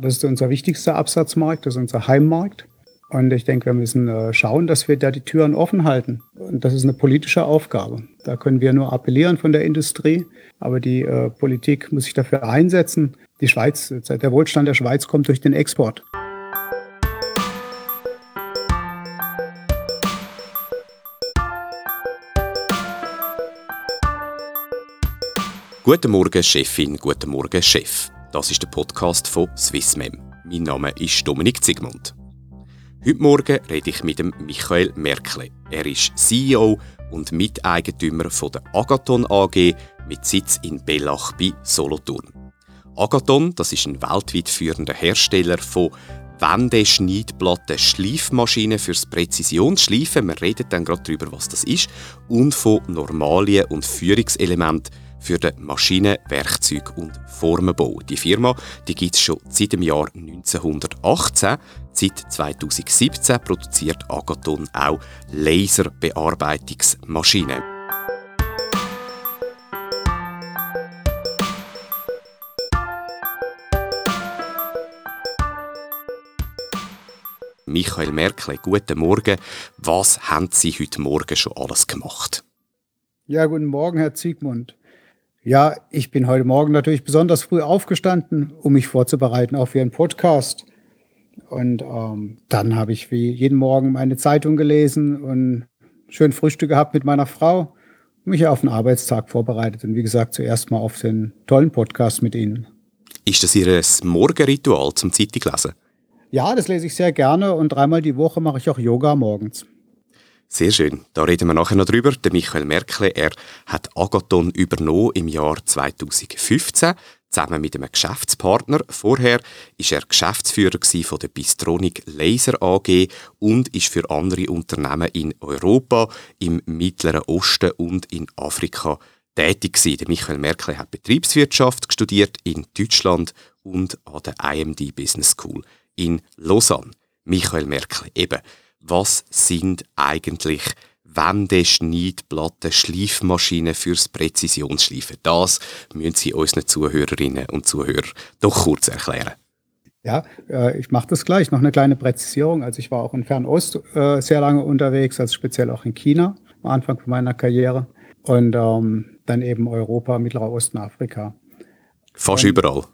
Das ist unser wichtigster Absatzmarkt, das ist unser Heimmarkt. Und ich denke, wir müssen äh, schauen, dass wir da die Türen offen halten. Und das ist eine politische Aufgabe. Da können wir nur appellieren von der Industrie, aber die äh, Politik muss sich dafür einsetzen. Die Schweiz, der Wohlstand der Schweiz kommt durch den Export. Guten Morgen, Chefin, guten Morgen, Chef. Das ist der Podcast von Swissmem. Mein Name ist Dominik Zigmund. Heute Morgen rede ich mit dem Michael Merkle. Er ist CEO und Miteigentümer von der Agathon AG mit Sitz in Bellach bei Solothurn. Agathon, das ist ein weltweit führender Hersteller von Wendeschneidplatten Schleifmaschinen fürs Präzisionsschleifen. Wir reden dann gerade darüber, was das ist. Und von Normalien und Führungselementen für den Maschinen-, Werkzeug- und Formenbau. Die Firma gibt es schon seit dem Jahr 1918. Seit 2017 produziert Agathon auch Laserbearbeitungsmaschinen. Michael Merkle, guten Morgen. Was haben Sie heute Morgen schon alles gemacht? Ja, guten Morgen, Herr Ziegmund. Ja, ich bin heute Morgen natürlich besonders früh aufgestanden, um mich vorzubereiten, auch für einen Podcast. Und ähm, dann habe ich wie jeden Morgen meine Zeitung gelesen und schön Frühstück gehabt mit meiner Frau und mich auf den Arbeitstag vorbereitet. Und wie gesagt, zuerst mal auf den tollen Podcast mit Ihnen. Ist das Ihr Morgenritual zum Zeitunglesen? Ja, das lese ich sehr gerne und dreimal die Woche mache ich auch Yoga morgens. Sehr schön. Da reden wir nachher noch drüber. Der Michael Merkle, er hat Agathon übernommen im Jahr 2015 zusammen mit einem Geschäftspartner. Vorher ist er Geschäftsführer von der Bistronic Laser AG und ist für andere Unternehmen in Europa, im Mittleren Osten und in Afrika tätig. Der Michael Merkle hat Betriebswirtschaft studiert in Deutschland und an der IMD Business School in Lausanne. Michael Merkle, eben was sind eigentlich Wände, Schneidplatten, Schleifmaschinen fürs Präzisionsschleifen? Das müssen Sie unseren Zuhörerinnen und Zuhörern doch kurz erklären. Ja, äh, ich mache das gleich. Noch eine kleine Präzisierung. Also ich war auch in Fernost äh, sehr lange unterwegs, also speziell auch in China am Anfang meiner Karriere und ähm, dann eben Europa, Mittlerer Osten, Afrika. Fast und, überall.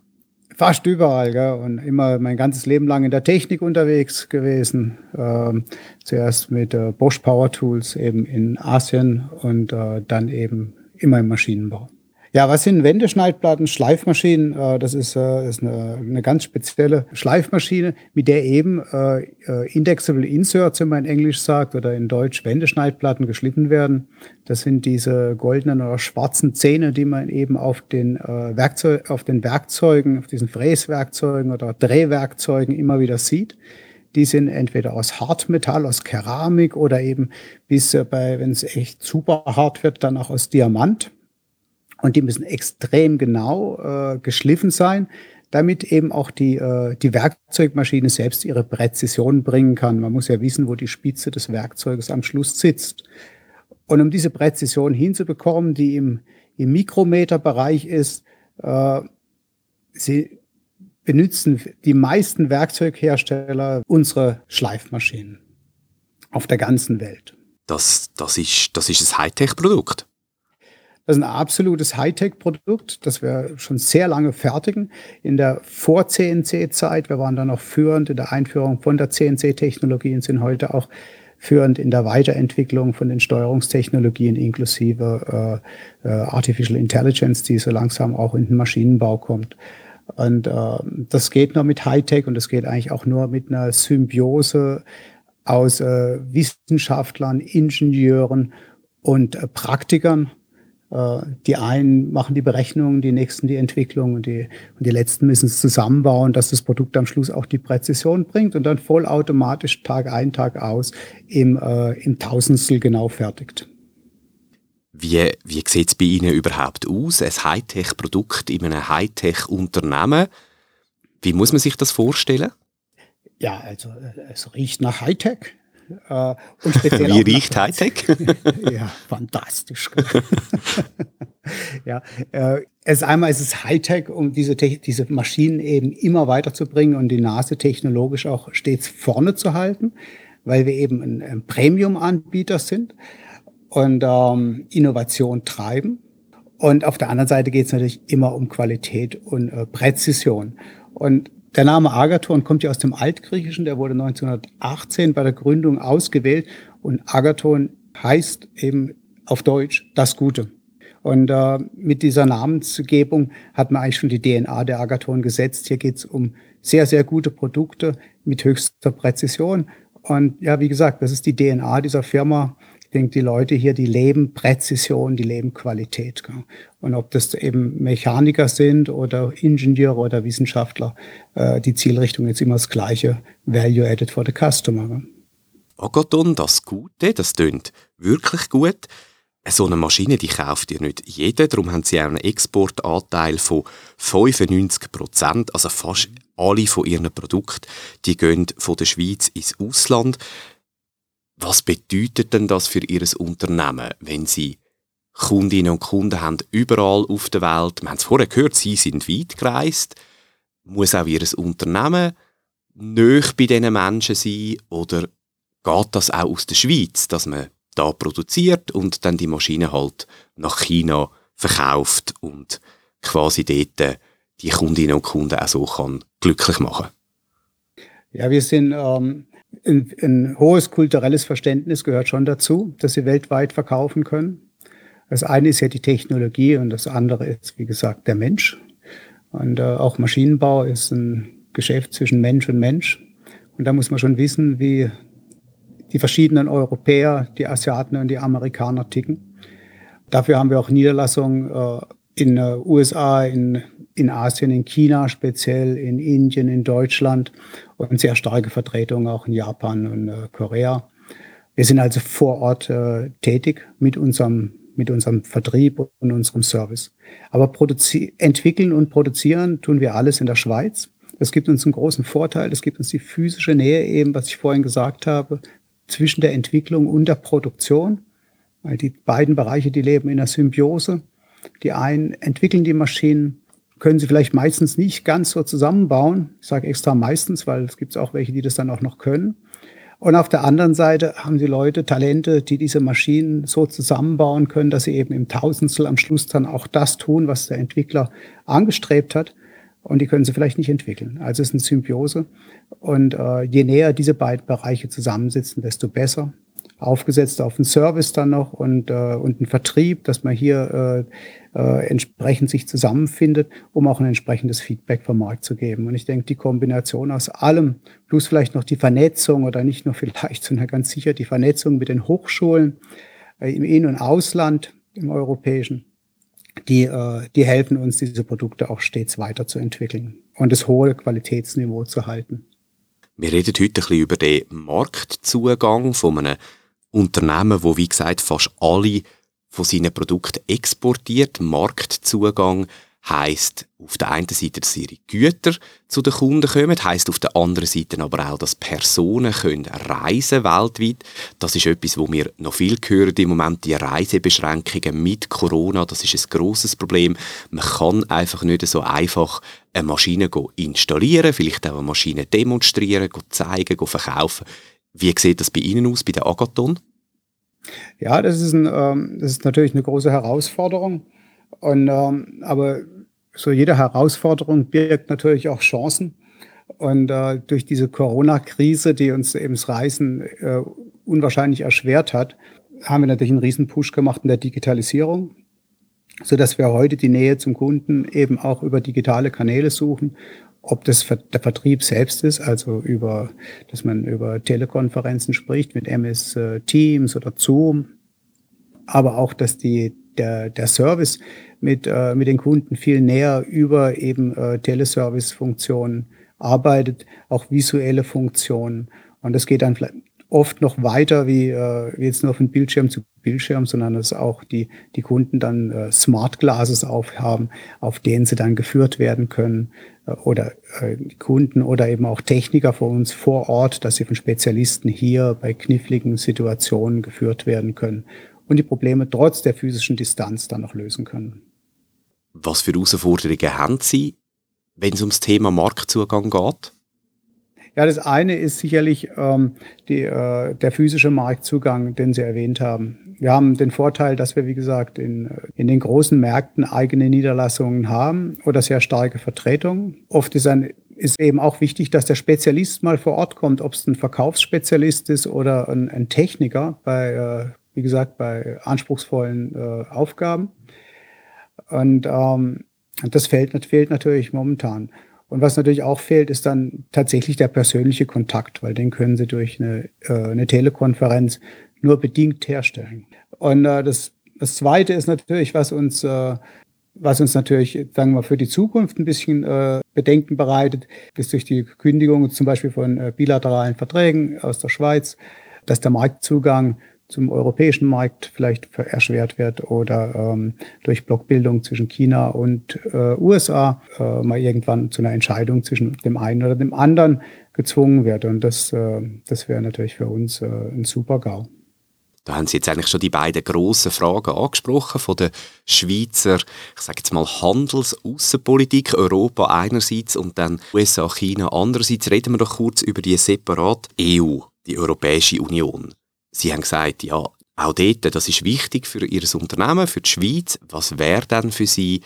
Fast überall, gell? und immer mein ganzes Leben lang in der Technik unterwegs gewesen. Ähm, zuerst mit äh, Bosch Power Tools eben in Asien und äh, dann eben immer im Maschinenbau. Ja, was sind Wendeschneidplatten, Schleifmaschinen? Äh, das ist, äh, eine, ganz spezielle Schleifmaschine, mit der eben äh, Indexable Inserts, wie man in Englisch sagt, oder in Deutsch Wendeschneidplatten geschliffen werden. Das sind diese goldenen oder schwarzen Zähne, die man eben auf den, Werkzeug, auf den Werkzeugen, auf diesen Fräswerkzeugen oder Drehwerkzeugen immer wieder sieht. Die sind entweder aus Hartmetall, aus Keramik oder eben bis bei, wenn es echt super hart wird, dann auch aus Diamant. Und die müssen extrem genau äh, geschliffen sein, damit eben auch die, äh, die Werkzeugmaschine selbst ihre Präzision bringen kann. Man muss ja wissen, wo die Spitze des Werkzeuges am Schluss sitzt. Und um diese Präzision hinzubekommen, die im, im Mikrometerbereich ist, äh, sie benutzen die meisten Werkzeughersteller unsere Schleifmaschinen auf der ganzen Welt. Das, das, ist, das ist ein Hightech-Produkt. Das ist ein absolutes Hightech-Produkt, das wir schon sehr lange fertigen. In der Vor-CNC-Zeit, wir waren da noch führend in der Einführung von der CNC-Technologie und sind heute auch führend in der Weiterentwicklung von den Steuerungstechnologien inklusive äh, äh, Artificial Intelligence, die so langsam auch in den Maschinenbau kommt. Und äh, das geht nur mit Hightech und das geht eigentlich auch nur mit einer Symbiose aus äh, Wissenschaftlern, Ingenieuren und äh, Praktikern. Äh, die einen machen die Berechnungen, die nächsten die Entwicklung und die, und die letzten müssen es zusammenbauen, dass das Produkt am Schluss auch die Präzision bringt und dann vollautomatisch Tag ein, Tag aus im, äh, im Tausendstel genau fertigt. Wie, wie sieht es bei Ihnen überhaupt aus? Ein Hightech-Produkt in einem Hightech-Unternehmen? Wie muss man sich das vorstellen? Ja, also äh, es riecht nach Hightech. Äh, und speziell Wie riecht Hightech? ja, fantastisch. ja, äh, es einmal ist es Hightech, um diese, diese Maschinen eben immer weiterzubringen und die Nase technologisch auch stets vorne zu halten, weil wir eben ein, ein Premium-Anbieter sind und ähm, Innovation treiben. Und auf der anderen Seite geht es natürlich immer um Qualität und äh, Präzision. Und der Name Agathon kommt ja aus dem Altgriechischen, der wurde 1918 bei der Gründung ausgewählt und Agathon heißt eben auf Deutsch das Gute. Und äh, mit dieser Namensgebung hat man eigentlich schon die DNA der Agathon gesetzt. Hier geht es um sehr, sehr gute Produkte mit höchster Präzision. Und ja, wie gesagt, das ist die DNA dieser Firma. Ich denke, die Leute hier, die leben Präzision, die leben Qualität. Und ob das eben Mechaniker sind oder Ingenieure oder Wissenschaftler, äh, die Zielrichtung ist immer das gleiche, Value Added for the Customer. Agathon, das Gute, das tönt wirklich gut so eine Maschine, die kauft ja nicht jeder, darum haben sie auch einen Exportanteil von 95 Prozent, also fast alle von ihren Produkten, die gehen von der Schweiz ins Ausland. Was bedeutet denn das für ihr Unternehmen, wenn sie Kundinnen und Kunden haben überall auf der Welt? Wir haben es vorher gehört, sie sind weit gereist. Muss auch ihr Unternehmen nöch bei diesen Menschen sein oder geht das auch aus der Schweiz, dass man da produziert und dann die Maschine halt nach China verkauft und quasi dort die Kundinnen und Kunden auch so kann glücklich machen. Ja, wir sind ähm, ein, ein hohes kulturelles Verständnis gehört schon dazu, dass sie weltweit verkaufen können. Das eine ist ja die Technologie und das andere ist, wie gesagt, der Mensch. Und äh, auch Maschinenbau ist ein Geschäft zwischen Mensch und Mensch. Und da muss man schon wissen, wie die verschiedenen Europäer, die Asiaten und die Amerikaner ticken. Dafür haben wir auch Niederlassungen äh, in den USA, in, in Asien, in China speziell, in Indien, in Deutschland und sehr starke Vertretungen auch in Japan und äh, Korea. Wir sind also vor Ort äh, tätig mit unserem, mit unserem Vertrieb und unserem Service. Aber entwickeln und produzieren tun wir alles in der Schweiz. Das gibt uns einen großen Vorteil. Das gibt uns die physische Nähe eben, was ich vorhin gesagt habe, zwischen der Entwicklung und der Produktion, weil die beiden Bereiche, die leben in der Symbiose. Die einen entwickeln die Maschinen, können sie vielleicht meistens nicht ganz so zusammenbauen. Ich sage extra meistens, weil es gibt auch welche, die das dann auch noch können. Und auf der anderen Seite haben die Leute Talente, die diese Maschinen so zusammenbauen können, dass sie eben im Tausendstel am Schluss dann auch das tun, was der Entwickler angestrebt hat und die können sie vielleicht nicht entwickeln. Also es ist eine Symbiose. Und äh, je näher diese beiden Bereiche zusammensitzen, desto besser. Aufgesetzt auf einen Service dann noch und, äh, und einen Vertrieb, dass man hier äh, äh, entsprechend sich zusammenfindet, um auch ein entsprechendes Feedback vom Markt zu geben. Und ich denke, die Kombination aus allem, plus vielleicht noch die Vernetzung oder nicht nur vielleicht, sondern ganz sicher die Vernetzung mit den Hochschulen äh, im In- und Ausland, im europäischen, die, äh, die helfen uns, diese Produkte auch stets weiterzuentwickeln und das hohe Qualitätsniveau zu halten. Wir reden heute ein bisschen über den Marktzugang von einem Unternehmen, wo wie gesagt fast alle von seinen Produkten exportiert. Marktzugang heißt auf der einen Seite, dass ihre Güter zu den Kunden kommen, heißt auf der anderen Seite aber auch, dass Personen können reisen weltweit. Das ist etwas, wo wir noch viel hören im Moment, die Reisebeschränkungen mit Corona, das ist ein großes Problem. Man kann einfach nicht so einfach eine Maschine installieren, vielleicht auch eine Maschine demonstrieren, zeigen, verkaufen. Wie sieht das bei Ihnen aus, bei der Agathon? Ja, das ist, ein, ähm, das ist natürlich eine große Herausforderung. Und, ähm, aber so jede Herausforderung birgt natürlich auch Chancen. Und äh, durch diese Corona-Krise, die uns eben das Reisen äh, unwahrscheinlich erschwert hat, haben wir natürlich einen riesen Push gemacht in der Digitalisierung, so dass wir heute die Nähe zum Kunden eben auch über digitale Kanäle suchen. Ob das der Vertrieb selbst ist, also über, dass man über Telekonferenzen spricht mit MS äh, Teams oder Zoom, aber auch, dass die der, der Service mit, äh, mit den Kunden viel näher über eben äh, Teleservice-Funktionen arbeitet, auch visuelle Funktionen. Und das geht dann oft noch weiter wie, äh, jetzt nur von Bildschirm zu Bildschirm, sondern dass auch die, die Kunden dann äh, Smart Glasses aufhaben, auf denen sie dann geführt werden können äh, oder äh, Kunden oder eben auch Techniker von uns vor Ort, dass sie von Spezialisten hier bei kniffligen Situationen geführt werden können und die Probleme trotz der physischen Distanz dann noch lösen können. Was für Herausforderungen haben Sie, wenn es ums Thema Marktzugang geht? Ja, das eine ist sicherlich ähm, die, äh, der physische Marktzugang, den Sie erwähnt haben. Wir haben den Vorteil, dass wir, wie gesagt, in, in den großen Märkten eigene Niederlassungen haben oder sehr starke Vertretungen. Oft ist, ein, ist eben auch wichtig, dass der Spezialist mal vor Ort kommt, ob es ein Verkaufsspezialist ist oder ein, ein Techniker bei, äh, wie gesagt, bei anspruchsvollen äh, Aufgaben. Und ähm, das fehlt, fehlt natürlich momentan. Und was natürlich auch fehlt, ist dann tatsächlich der persönliche Kontakt, weil den können Sie durch eine, äh, eine Telekonferenz nur bedingt herstellen. Und äh, das, das Zweite ist natürlich, was uns, äh, was uns natürlich, sagen wir, für die Zukunft ein bisschen äh, Bedenken bereitet, ist durch die Kündigung zum Beispiel von äh, bilateralen Verträgen aus der Schweiz, dass der Marktzugang zum europäischen Markt vielleicht erschwert wird oder ähm, durch Blockbildung zwischen China und äh, USA äh, mal irgendwann zu einer Entscheidung zwischen dem einen oder dem anderen gezwungen wird. Und das, äh, das wäre natürlich für uns äh, ein super GAU. Da haben Sie jetzt eigentlich schon die beiden grossen Fragen angesprochen von der Schweizer, ich sage jetzt mal Handelsaußenpolitik, Europa einerseits und dann USA, China andererseits. Reden wir doch kurz über die separate EU, die Europäische Union. Sie haben gesagt, ja, auch dort, das ist wichtig für Ihr Unternehmen, für die Schweiz. Was wäre denn für Sie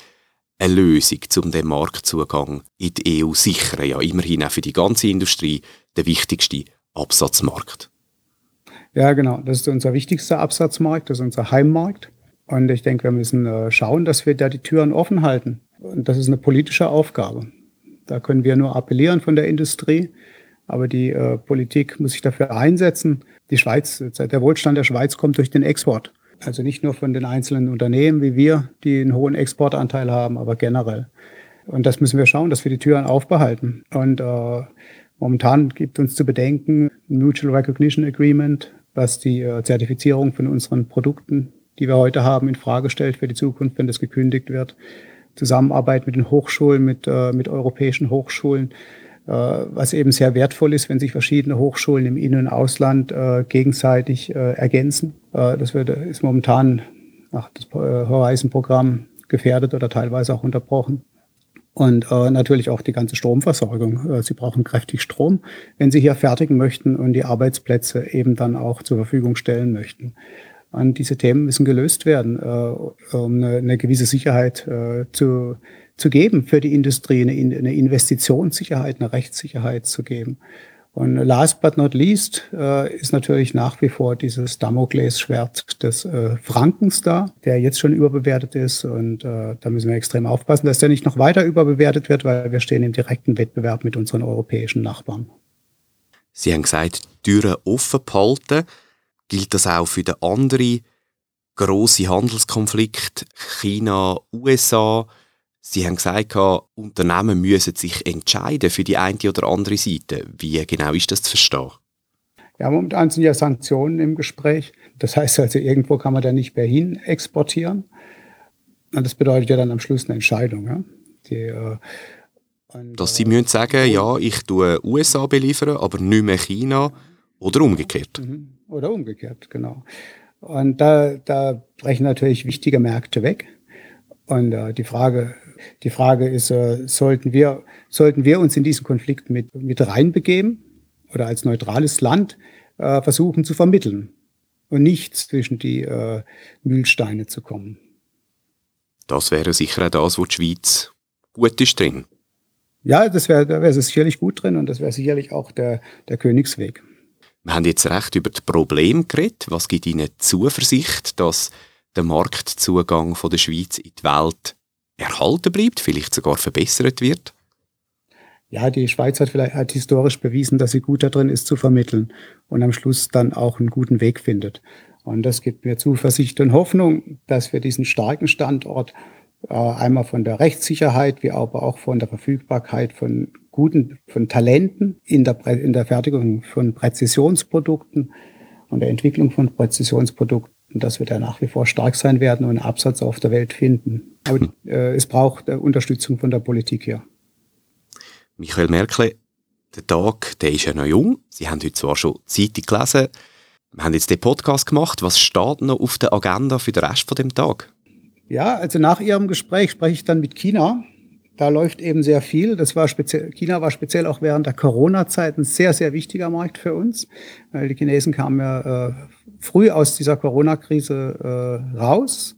eine Lösung, um den Marktzugang in die EU zu sichern? Ja, immerhin auch für die ganze Industrie der wichtigste Absatzmarkt. Ja, genau. Das ist unser wichtigster Absatzmarkt, das ist unser Heimmarkt. Und ich denke, wir müssen äh, schauen, dass wir da die Türen offen halten. Und das ist eine politische Aufgabe. Da können wir nur appellieren von der Industrie. Aber die äh, Politik muss sich dafür einsetzen. Die Schweiz, der Wohlstand der Schweiz kommt durch den Export. Also nicht nur von den einzelnen Unternehmen wie wir, die einen hohen Exportanteil haben, aber generell. Und das müssen wir schauen, dass wir die Türen aufbehalten. Und äh, momentan gibt uns zu bedenken Mutual Recognition Agreement, was die äh, Zertifizierung von unseren Produkten, die wir heute haben, in Frage stellt für die Zukunft, wenn das gekündigt wird. Zusammenarbeit mit den Hochschulen, mit, äh, mit europäischen Hochschulen was eben sehr wertvoll ist, wenn sich verschiedene Hochschulen im In- und Ausland äh, gegenseitig äh, ergänzen. das wird, ist momentan nach das Horizon-Programm gefährdet oder teilweise auch unterbrochen. Und äh, natürlich auch die ganze Stromversorgung. Äh, Sie brauchen kräftig Strom, wenn Sie hier fertigen möchten und die Arbeitsplätze eben dann auch zur Verfügung stellen möchten. Und diese Themen müssen gelöst werden, äh, um eine, eine gewisse Sicherheit äh, zu, zu geben für die Industrie, eine, Investitionssicherheit, eine Rechtssicherheit zu geben. Und last but not least äh, ist natürlich nach wie vor dieses Damoklesschwert des äh, Frankens da, der jetzt schon überbewertet ist. Und äh, da müssen wir extrem aufpassen, dass der nicht noch weiter überbewertet wird, weil wir stehen im direkten Wettbewerb mit unseren europäischen Nachbarn. Sie haben gesagt, Türen offen behalten. Gilt das auch für den anderen grossen Handelskonflikt China, USA? Sie haben gesagt, Unternehmen müssen sich entscheiden für die eine oder andere Seite. Wie genau ist das zu verstehen? Ja, momentan sind ja Sanktionen im Gespräch. Das heißt also, irgendwo kann man da nicht mehr hin exportieren. Und das bedeutet ja dann am Schluss eine Entscheidung. Ja? Die, äh, und, Dass Sie äh, müssen sagen, ja, ich tue USA beliefern, aber nicht mehr China oder umgekehrt. Mhm. Oder umgekehrt, genau. Und da, da brechen natürlich wichtige Märkte weg. Und äh, die Frage die Frage ist, äh, sollten, wir, sollten wir uns in diesen Konflikt mit, mit reinbegeben oder als neutrales Land äh, versuchen zu vermitteln und nicht zwischen die äh, Mühlsteine zu kommen. Das wäre sicher auch das, wo die Schweiz gut ist drin. Ja, das wäre da wäre es sicherlich gut drin und das wäre sicherlich auch der, der Königsweg. Wir haben jetzt recht über das Problem geredet. Was gibt Ihnen Zuversicht, dass der Marktzugang von der Schweiz in die Welt erhalten bleibt, vielleicht sogar verbessert wird? Ja, die Schweiz hat vielleicht hat historisch bewiesen, dass sie gut darin ist zu vermitteln und am Schluss dann auch einen guten Weg findet. Und das gibt mir Zuversicht und Hoffnung, dass wir diesen starken Standort äh, einmal von der Rechtssicherheit, wie aber auch von der Verfügbarkeit von guten, von Talenten in der, in der Fertigung von Präzisionsprodukten und der Entwicklung von Präzisionsprodukten und dass wir da nach wie vor stark sein werden und einen Absatz auf der Welt finden. Aber äh, es braucht äh, Unterstützung von der Politik hier. Michael Merkel, der Tag, der ist ja noch jung. Sie haben heute zwar schon Zeitung gelesen, Wir haben jetzt den Podcast gemacht. Was steht noch auf der Agenda für den Rest von dem Tag? Ja, also nach Ihrem Gespräch spreche ich dann mit China. Da läuft eben sehr viel. Das war speziell, China war speziell auch während der Corona-Zeit ein sehr, sehr wichtiger Markt für uns, weil die Chinesen kamen ja äh, früh aus dieser Corona-Krise äh, raus,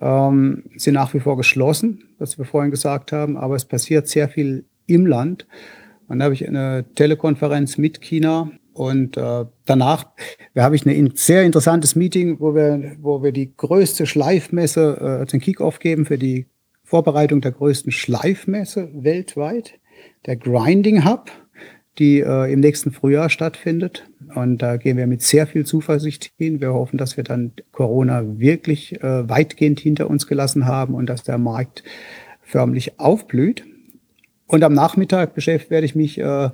ähm, sind nach wie vor geschlossen, was wir vorhin gesagt haben, aber es passiert sehr viel im Land. Und da habe ich eine Telekonferenz mit China und äh, danach habe ich ein sehr interessantes Meeting, wo wir, wo wir die größte Schleifmesse, äh, den Kickoff geben für die Vorbereitung der größten Schleifmesse weltweit, der Grinding Hub, die äh, im nächsten Frühjahr stattfindet. Und da gehen wir mit sehr viel Zuversicht hin. Wir hoffen, dass wir dann Corona wirklich äh, weitgehend hinter uns gelassen haben und dass der Markt förmlich aufblüht. Und am Nachmittag beschäftigt werde ich mich äh,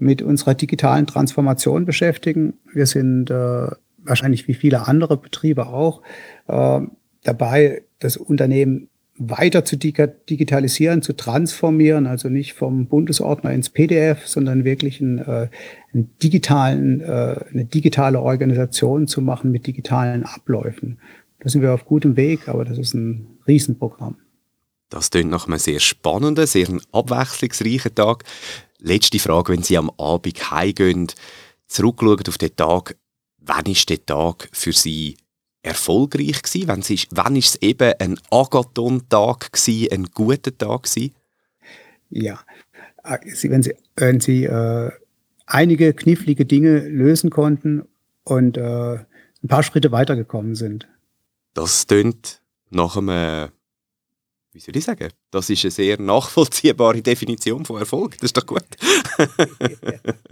mit unserer digitalen Transformation beschäftigen. Wir sind äh, wahrscheinlich wie viele andere Betriebe auch äh, dabei, das Unternehmen weiter zu digitalisieren, zu transformieren, also nicht vom Bundesordner ins PDF, sondern wirklich einen, äh, einen digitalen, äh, eine digitale Organisation zu machen mit digitalen Abläufen. Da sind wir auf gutem Weg, aber das ist ein Riesenprogramm. Das klingt nach einem sehr spannenden, sehr abwechslungsreichen Tag. Letzte Frage, wenn Sie am Abend heimgehen, zurückschauen auf den Tag, wann ist der Tag für Sie erfolgreich gewesen? Wann ist, wann ist es eben ein Agathon-Tag gewesen, ein guter Tag gewesen? Ja, äh, wenn Sie, wenn Sie äh, einige knifflige Dinge lösen konnten und äh, ein paar Schritte weitergekommen sind. Das tönt nach einem wie soll ich sagen, das ist eine sehr nachvollziehbare Definition von Erfolg. Das ist doch gut. ja,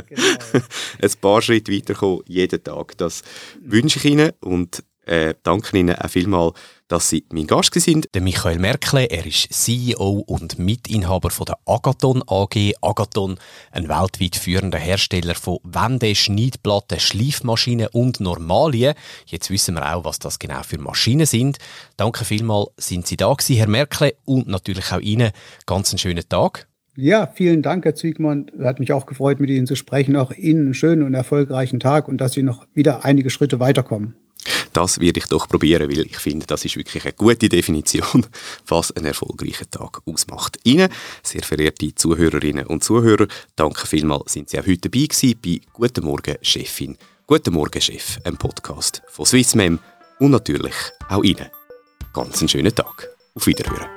genau. Ein paar Schritte weiterkommen, jeden Tag. Das wünsche ich Ihnen und äh, danke Ihnen auch vielmals, dass Sie mein Gast sind. Der Michael Merkle, er ist CEO und Mitinhaber von der Agathon AG. Agathon, ein weltweit führender Hersteller von Wände, Schneidplatten, Schleifmaschinen und Normalien. Jetzt wissen wir auch, was das genau für Maschinen sind. Danke vielmals, sind Sie da gewesen, Herr Merkle, und natürlich auch Ihnen ganz einen schönen Tag. Ja, vielen Dank, Herr Zwiegmann. Hat mich auch gefreut, mit Ihnen zu sprechen. Auch Ihnen einen schönen und erfolgreichen Tag und dass Sie noch wieder einige Schritte weiterkommen. Das werde ich doch probieren, weil ich finde, das ist wirklich eine gute Definition, was einen erfolgreichen Tag ausmacht. Ihnen, sehr verehrte Zuhörerinnen und Zuhörer, danke vielmals, sind Sie auch heute dabei gewesen bei Guten Morgen, Chefin. Guten Morgen, Chef, ein Podcast von Swissmem und natürlich auch Ihnen. Ganz einen schönen Tag. Auf Wiederhören.